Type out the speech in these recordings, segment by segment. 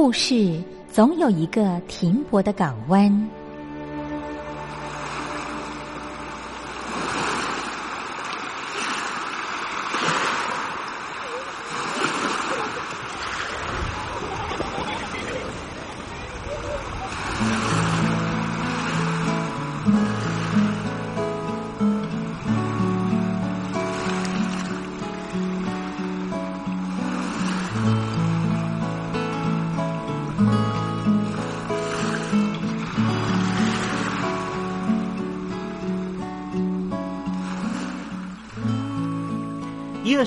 故事总有一个停泊的港湾。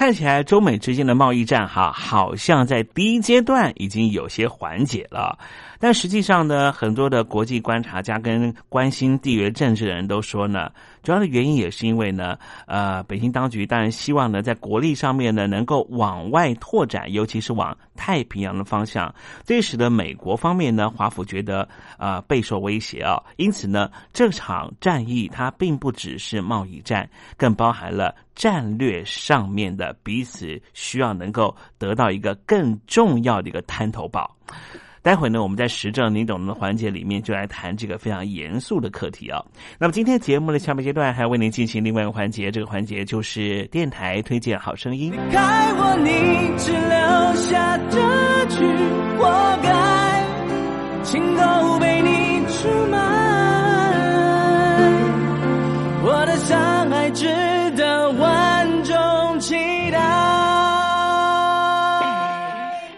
看起来中美之间的贸易战哈，好像在第一阶段已经有些缓解了。但实际上呢，很多的国际观察家跟关心地缘政治的人都说呢，主要的原因也是因为呢，呃，北京当局当然希望呢，在国力上面呢，能够往外拓展，尤其是往太平洋的方向，这使得美国方面呢，华府觉得啊备受威胁啊，因此呢，这场战役它并不只是贸易战，更包含了战略上面的彼此需要能够得到一个更重要的一个滩头堡。待会呢，我们在时政你懂的环节里面就来谈这个非常严肃的课题啊。那么今天节目的下半阶段还要为您进行另外一个环节，这个环节就是电台推荐好声音。离开我你只留下这句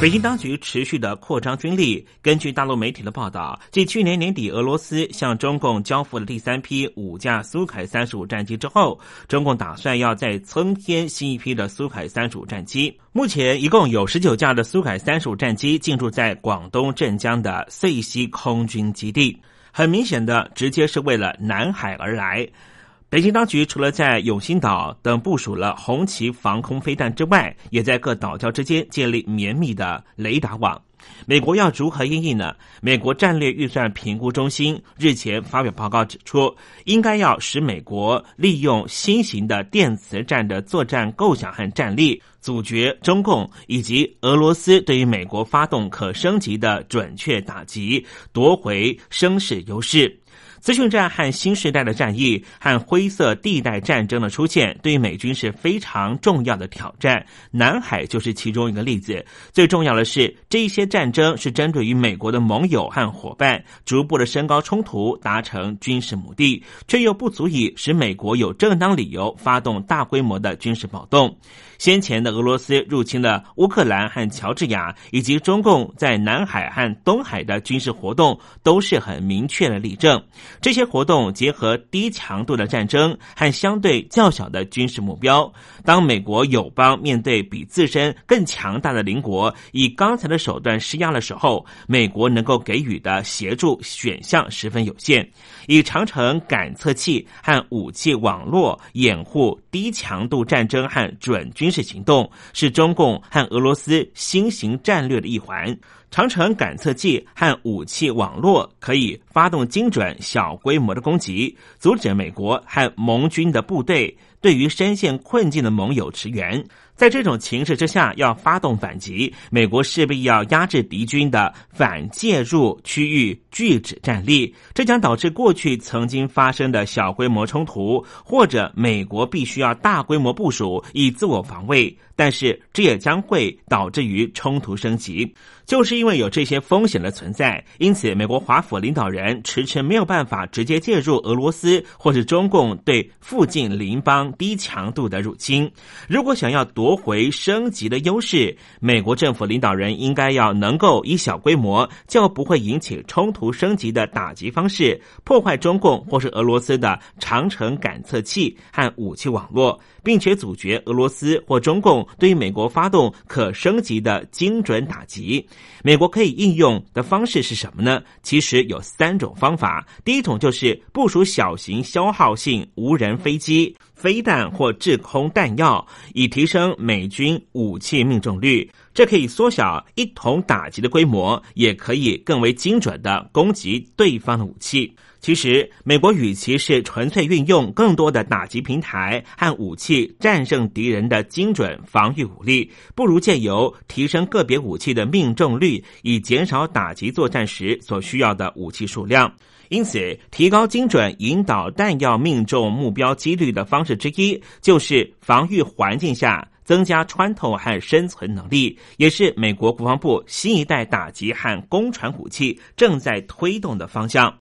北京当局持续的扩张军力。根据大陆媒体的报道，继去年年底俄罗斯向中共交付了第三批五架苏凯三十五战机之后，中共打算要再增添新一批的苏凯三十五战机。目前一共有十九架的苏凯三十五战机进驻在广东镇江的遂溪空军基地，很明显的，直接是为了南海而来。北京当局除了在永兴岛等部署了红旗防空飞弹之外，也在各岛礁之间建立绵密的雷达网。美国要如何应应呢？美国战略预算评估中心日前发表报告指出，应该要使美国利用新型的电磁战的作战构想和战力，阻绝中共以及俄罗斯对于美国发动可升级的准确打击，夺回声势优势。资讯战和新时代的战役和灰色地带战争的出现，对美军是非常重要的挑战。南海就是其中一个例子。最重要的是，这一些战争是针对于美国的盟友和伙伴，逐步的升高冲突，达成军事目的，却又不足以使美国有正当理由发动大规模的军事暴动。先前的俄罗斯入侵了乌克兰和乔治亚，以及中共在南海和东海的军事活动，都是很明确的例证。这些活动结合低强度的战争和相对较小的军事目标。当美国友邦面对比自身更强大的邻国以刚才的手段施压的时候，美国能够给予的协助选项十分有限。以长城感测器和武器网络掩护低强度战争和准军军事行动，是中共和俄罗斯新型战略的一环。长城感测器和武器网络可以发动精准小规模的攻击，阻止美国和盟军的部队对于深陷困境的盟友驰援。在这种情势之下，要发动反击，美国势必要压制敌军的反介入区域拒止战力，这将导致过去曾经发生的小规模冲突，或者美国必须要大规模部署以自我防卫。但是这也将会导致于冲突升级，就是因为有这些风险的存在，因此美国华府领导人迟迟没有办法直接介入俄罗斯或是中共对附近邻邦低强度的入侵。如果想要夺回升级的优势，美国政府领导人应该要能够以小规模就不会引起冲突升级的打击方式，破坏中共或是俄罗斯的长城感测器和武器网络。并且阻绝俄罗斯或中共对美国发动可升级的精准打击。美国可以应用的方式是什么呢？其实有三种方法。第一种就是部署小型消耗性无人飞机、飞弹或制空弹药，以提升美军武器命中率。这可以缩小一同打击的规模，也可以更为精准的攻击对方的武器。其实，美国与其是纯粹运用更多的打击平台和武器战胜敌人的精准防御武力，不如借由提升个别武器的命中率，以减少打击作战时所需要的武器数量。因此，提高精准引导弹药命中目标几率的方式之一，就是防御环境下增加穿透和生存能力，也是美国国防部新一代打击和攻传武器正在推动的方向。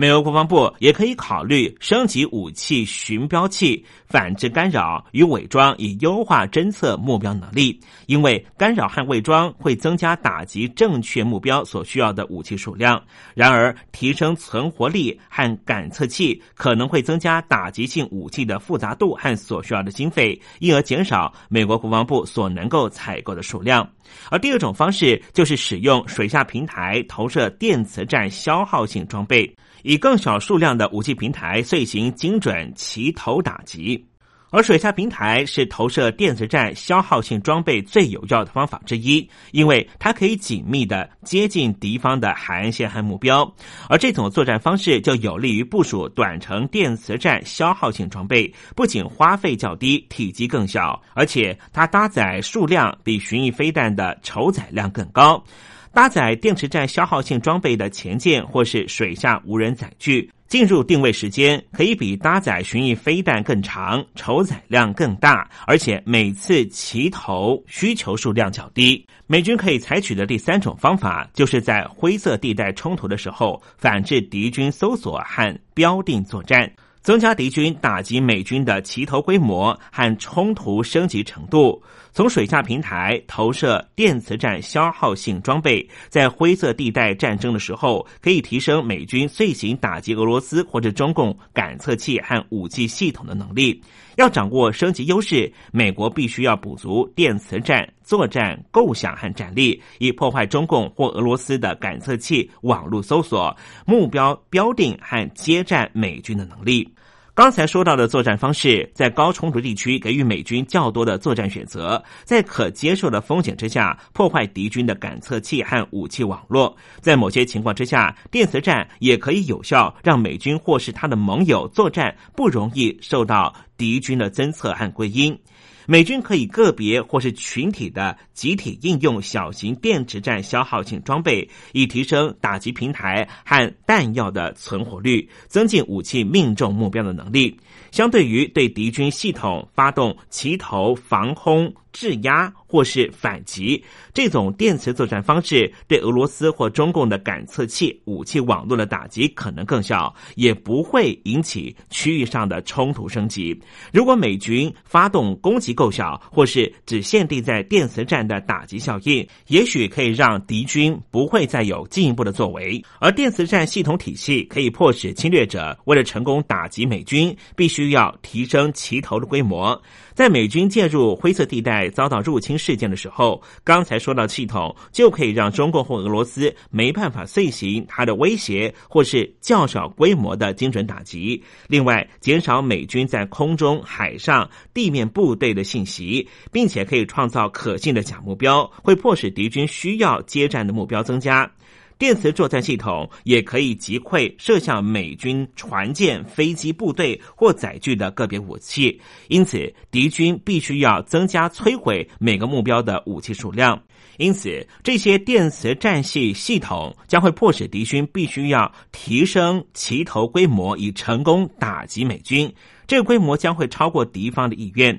美国国防部也可以考虑升级武器寻标器、反制干扰与伪装，以优化侦测目标能力。因为干扰和伪装会增加打击正确目标所需要的武器数量。然而，提升存活力和感测器可能会增加打击性武器的复杂度和所需要的经费，因而减少美国国防部所能够采购的数量。而第二种方式就是使用水下平台投射电磁战消耗性装备。以更小数量的武器平台遂行精准齐头打击，而水下平台是投射电子战消耗性装备最有效的方法之一，因为它可以紧密的接近敌方的海岸线和目标，而这种作战方式就有利于部署短程电磁战消耗性装备，不仅花费较低，体积更小，而且它搭载数量比巡弋飞弹的筹载量更高。搭载电池站消耗性装备的前舰或是水下无人载具进入定位时间可以比搭载巡弋飞弹更长，筹载量更大，而且每次齐头需求数量较低。美军可以采取的第三种方法，就是在灰色地带冲突的时候，反制敌军搜索和标定作战，增加敌军打击美军的齐头规模和冲突升级程度。从水下平台投射电磁战消耗性装备，在灰色地带战争的时候，可以提升美军遂行打击俄罗斯或者中共感测器和武器系统的能力。要掌握升级优势，美国必须要补足电磁战作战构想和战力，以破坏中共或俄罗斯的感测器、网络搜索、目标标定和接战美军的能力。刚才说到的作战方式，在高冲突地区给予美军较多的作战选择，在可接受的风险之下破坏敌军的感测器和武器网络。在某些情况之下，电磁战也可以有效让美军或是他的盟友作战不容易受到敌军的侦测和归因。美军可以个别或是群体的集体应用小型电池战消耗性装备，以提升打击平台和弹药的存活率，增进武器命中目标的能力。相对于对敌军系统发动齐头防空。质压或是反击，这种电磁作战方式对俄罗斯或中共的感测器、武器网络的打击可能更小，也不会引起区域上的冲突升级。如果美军发动攻击够小，或是只限定在电磁战的打击效应，也许可以让敌军不会再有进一步的作为。而电磁战系统体系可以迫使侵略者为了成功打击美军，必须需要提升旗头的规模。在美军介入灰色地带遭到入侵事件的时候，刚才说到系统就可以让中共或俄罗斯没办法遂行它的威胁或是较小规模的精准打击。另外，减少美军在空中、海上、地面部队的信息，并且可以创造可信的假目标，会迫使敌军需要接战的目标增加。电磁作战系统也可以击溃射向美军船舰、飞机、部队或载具的个别武器，因此敌军必须要增加摧毁每个目标的武器数量。因此，这些电磁战系系统将会迫使敌军必须要提升齐头规模，以成功打击美军。这个规模将会超过敌方的意愿。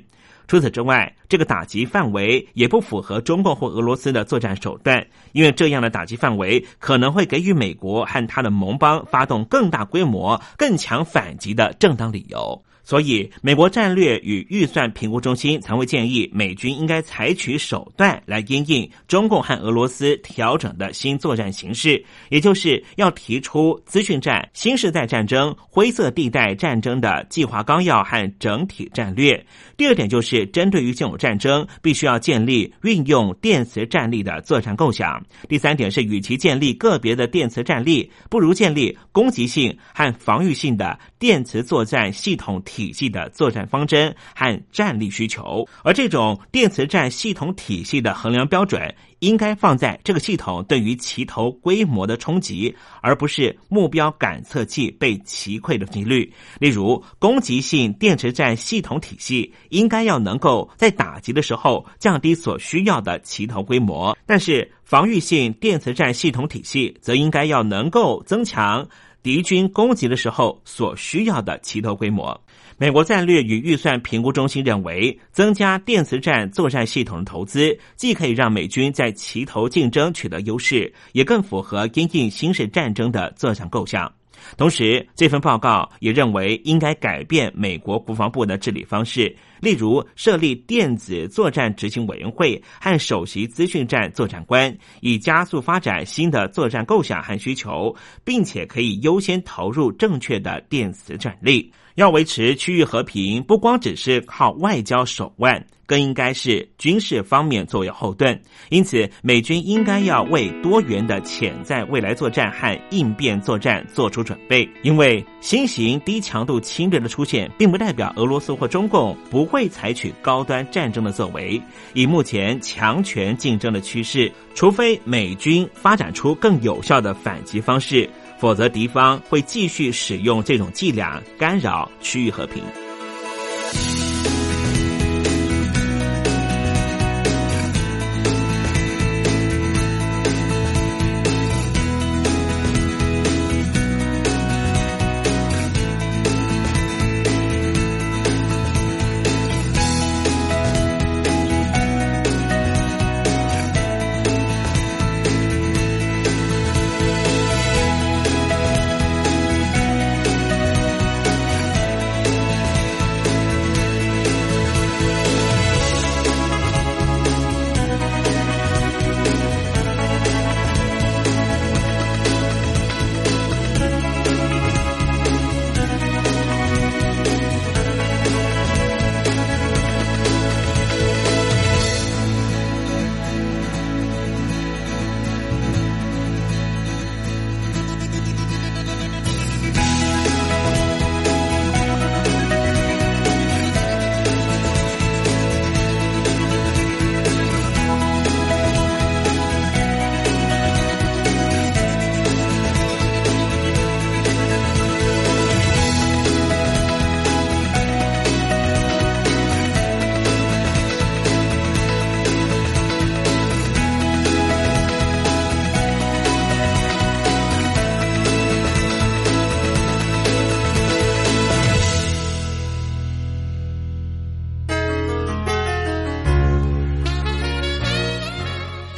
除此之外，这个打击范围也不符合中共或俄罗斯的作战手段，因为这样的打击范围可能会给予美国和他的盟邦发动更大规模、更强反击的正当理由。所以，美国战略与预算评估中心曾会建议美军应该采取手段来应应中共和俄罗斯调整的新作战形势，也就是要提出资讯战、新时代战争、灰色地带战争的计划纲要和整体战略。第二点就是针对于现有战争，必须要建立运用电磁战力的作战构想。第三点是，与其建立个别的电磁战力，不如建立攻击性和防御性的电磁作战系统。体系的作战方针和战力需求，而这种电磁战系统体系的衡量标准，应该放在这个系统对于齐头规模的冲击，而不是目标感测器被击溃的几率。例如，攻击性电磁战系统体系应该要能够在打击的时候降低所需要的齐头规模，但是防御性电磁战系统体系则应该要能够增强敌军攻击的时候所需要的齐头规模。美国战略与预算评估中心认为，增加电磁战作战系统的投资，既可以让美军在齐头竞争取得优势，也更符合因应新式战争的作战构想。同时，这份报告也认为应该改变美国国防部的治理方式，例如设立电子作战执行委员会和首席资讯战作战官，以加速发展新的作战构想和需求，并且可以优先投入正确的电磁战力。要维持区域和平，不光只是靠外交手腕，更应该是军事方面作为后盾。因此，美军应该要为多元的潜在未来作战和应变作战做出准备。因为新型低强度侵略的出现，并不代表俄罗斯或中共不会采取高端战争的作为。以目前强权竞争的趋势，除非美军发展出更有效的反击方式。否则，敌方会继续使用这种伎俩干扰区域和平。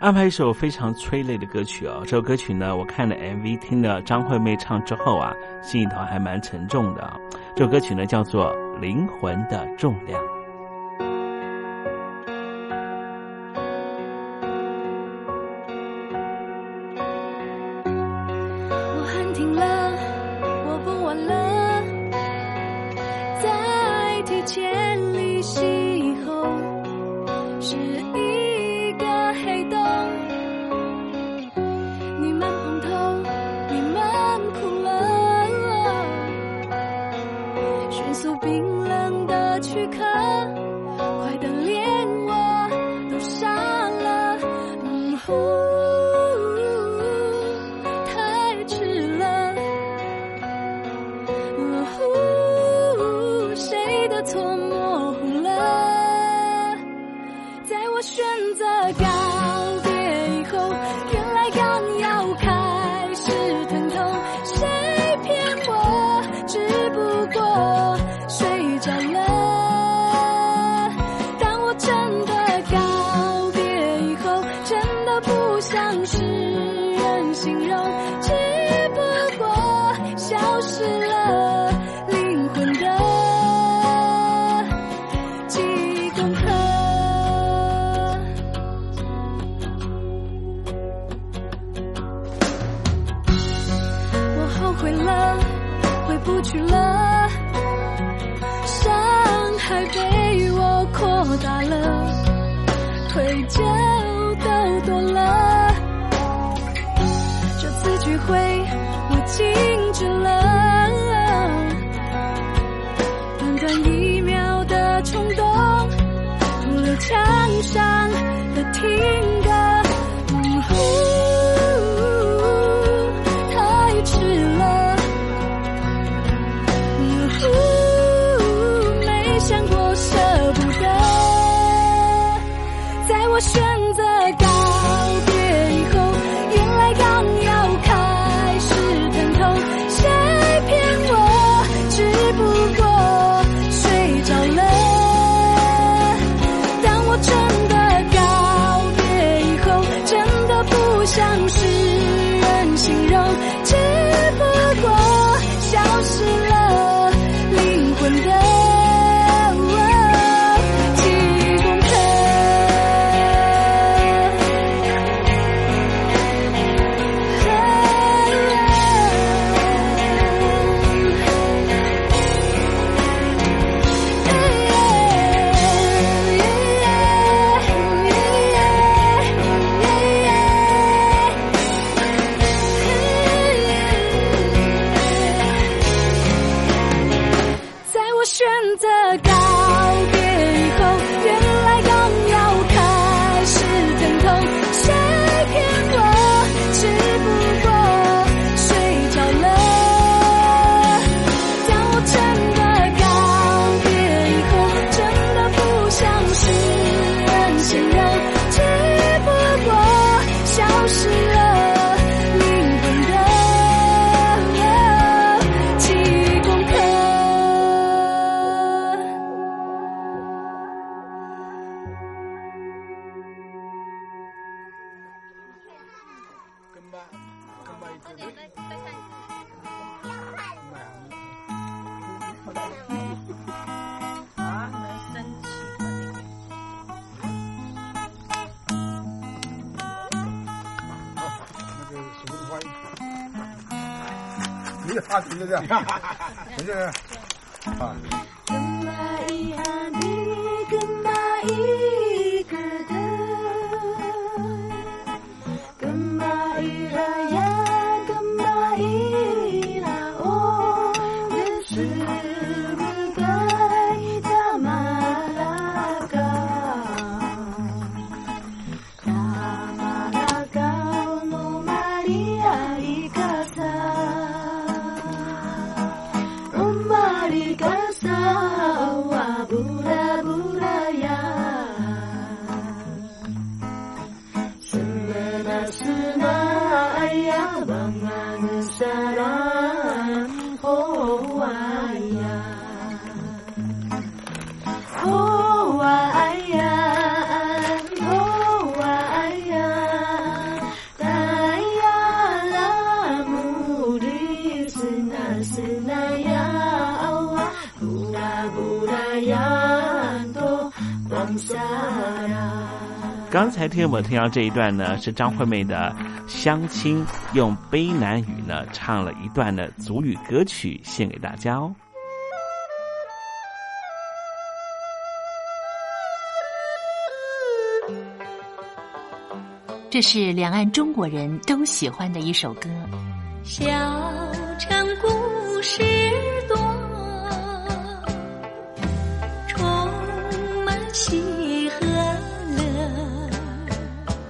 安排一首非常催泪的歌曲啊，这首歌曲呢，我看了 MV 听了张惠妹唱之后啊，心里头还蛮沉重的啊，这首歌曲呢，叫做灵魂的重量。 เ高 没事啊。刚才听我们听到这一段呢，是张惠妹的相亲，用悲南语呢唱了一段的祖语歌曲，献给大家哦。这是两岸中国人都喜欢的一首歌。小城故事多，充满喜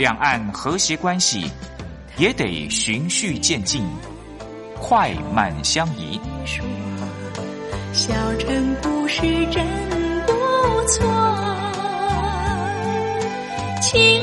两岸和谐关系也得循序渐进，快慢相宜。小城故事真不错，情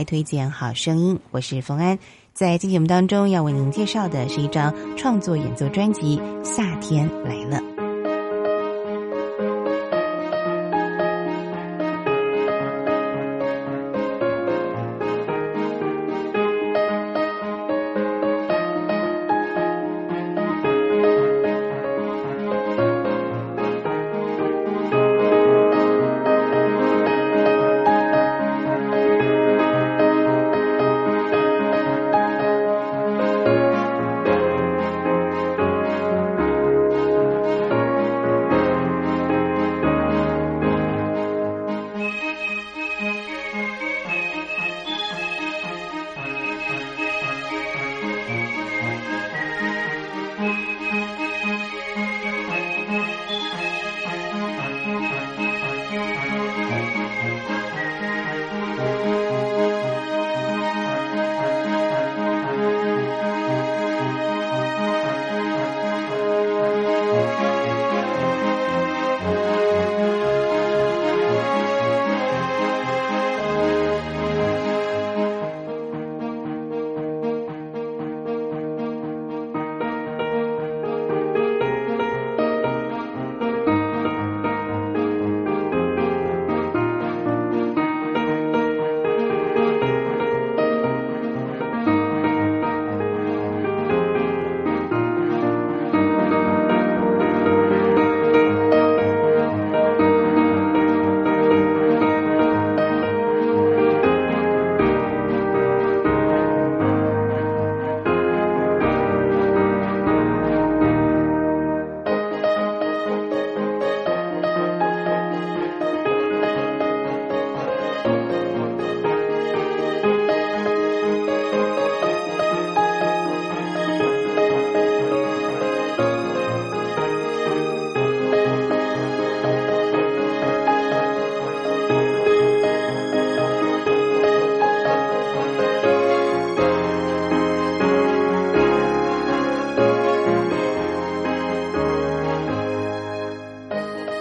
来推荐好声音，我是冯安。在今节目当中，要为您介绍的是一张创作演奏专辑《夏天来了》。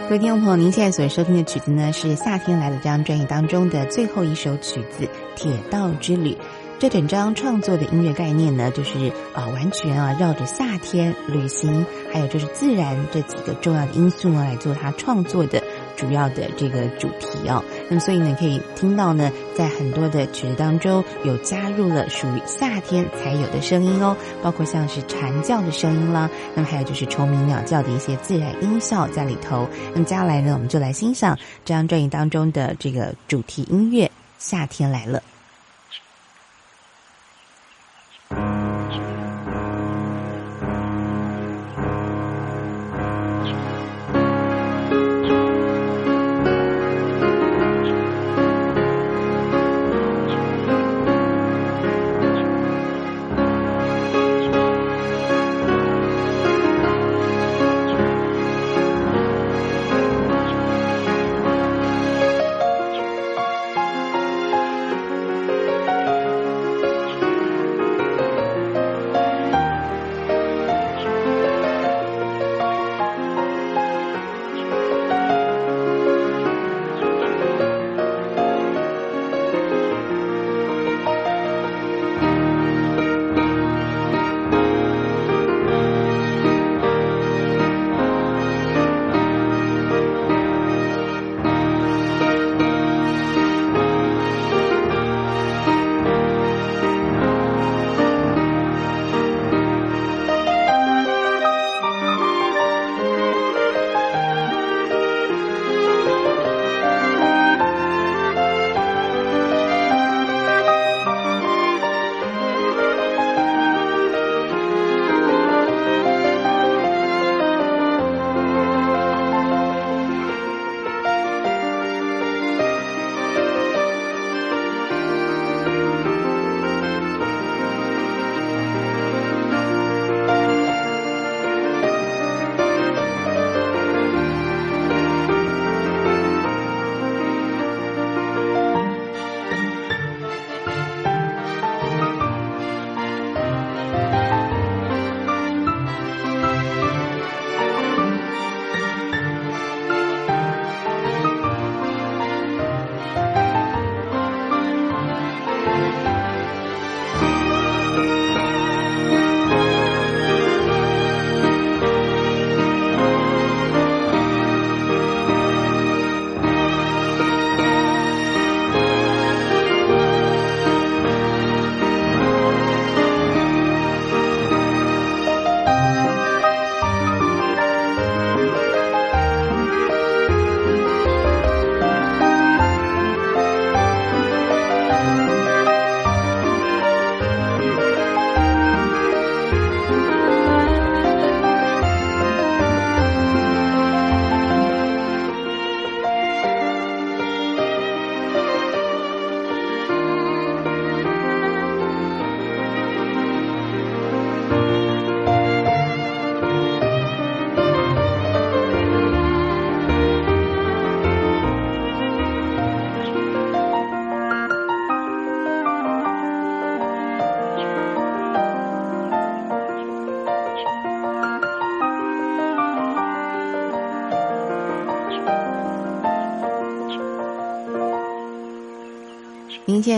各位听众朋友，您现在所收听的曲子呢，是《夏天来了》这张专辑当中的最后一首曲子《铁道之旅》。这整张创作的音乐概念呢，就是啊，完全啊绕着夏天、旅行，还有就是自然这几个重要的因素呢来做它创作的主要的这个主题哦。那么，所以呢，可以听到呢，在很多的曲子当中有加入了属于夏天才有的声音哦，包括像是蝉叫的声音啦，那么还有就是虫鸣鸟叫的一些自然音效在里头。那么接下来呢，我们就来欣赏这张专辑当中的这个主题音乐《夏天来了》。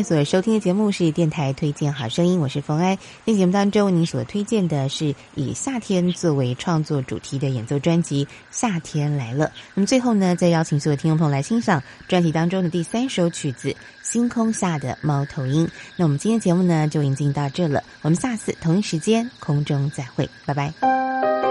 所收听的节目是电台推荐好声音，我是冯安。在节目当中，您所推荐的是以夏天作为创作主题的演奏专辑《夏天来了》。那么最后呢，再邀请所有听众朋友来欣赏专辑当中的第三首曲子《星空下的猫头鹰》。那我们今天节目呢，就已经到这了。我们下次同一时间空中再会，拜拜。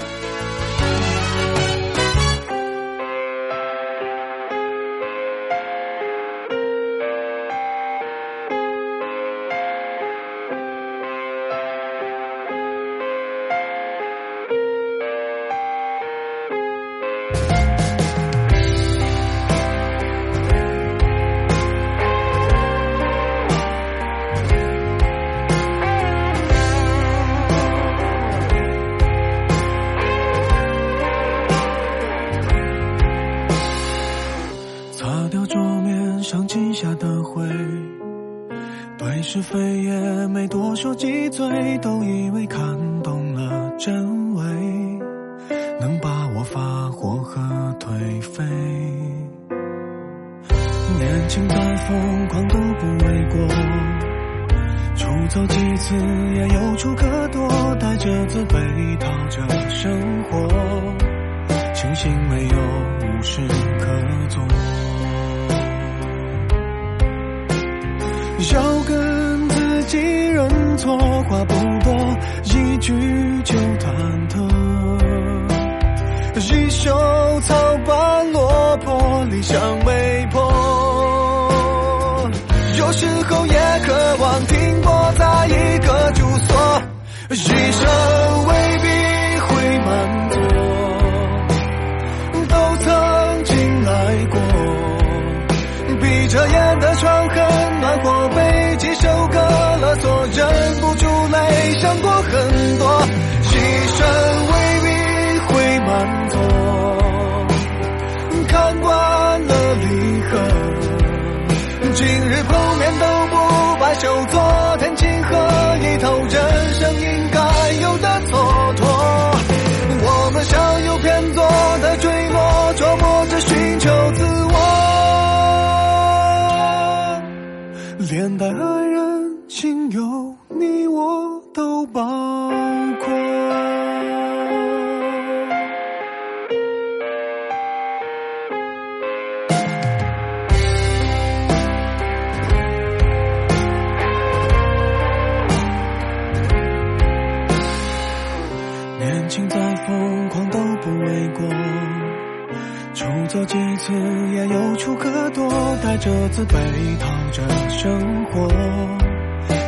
着自卑逃着生活，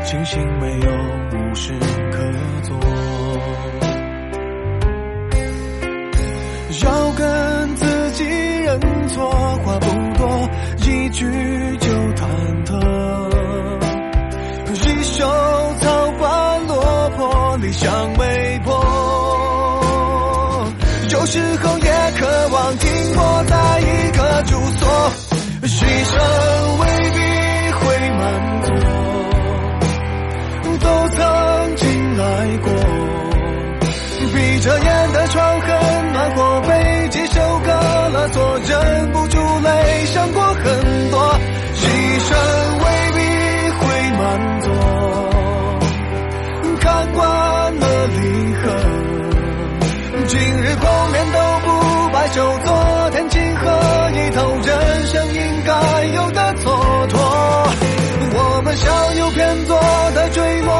庆幸没有无事可做。要跟自己认错，话不多，一句就忐忑。一袖草花落魄，理想没破。眼的床很暖和，被几首歌勒索，忍不住泪想过很多，牺牲未必会满足，看惯了离合。今日碰面都不罢休，昨天情何以头？人生应该有的蹉跎，我们像有偏左的坠落，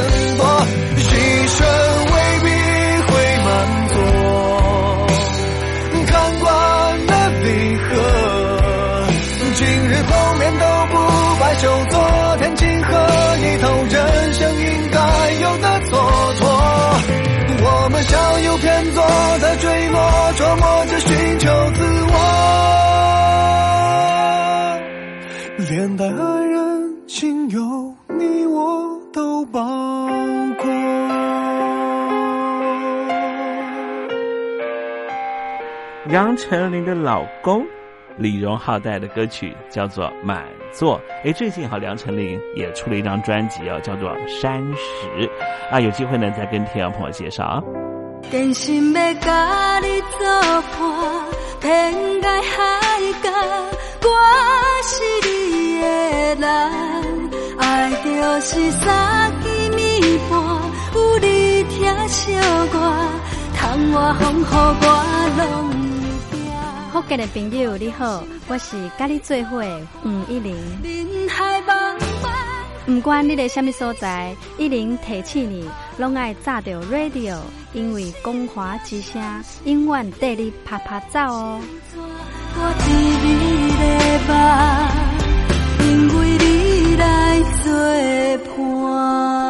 想过很多，牺牲未必会满足。看惯了离合，今日后面都不白就昨天今何一头人生应该有的蹉跎。我们像有偏左的坠落，琢磨着寻求自我，连带杨丞琳的老公李荣浩带的歌曲叫做《满座》。哎，最近哈，梁丞琳也出了一张专辑哦，叫做《山石》啊。有机会呢，再跟听众朋友介绍啊。真心要甲你作伴，天涯海角，我是你的人。爱就是三更暝半，有你疼惜我，窗外风雨我拢。福建的朋友你好，我是甲你做伙的黄一玲。人海茫茫。不管你在什么所在，一零提起你，拢爱炸着 radio，因为光华之声永远带你啪啪走哦。我知你的梦，因为你来作伴。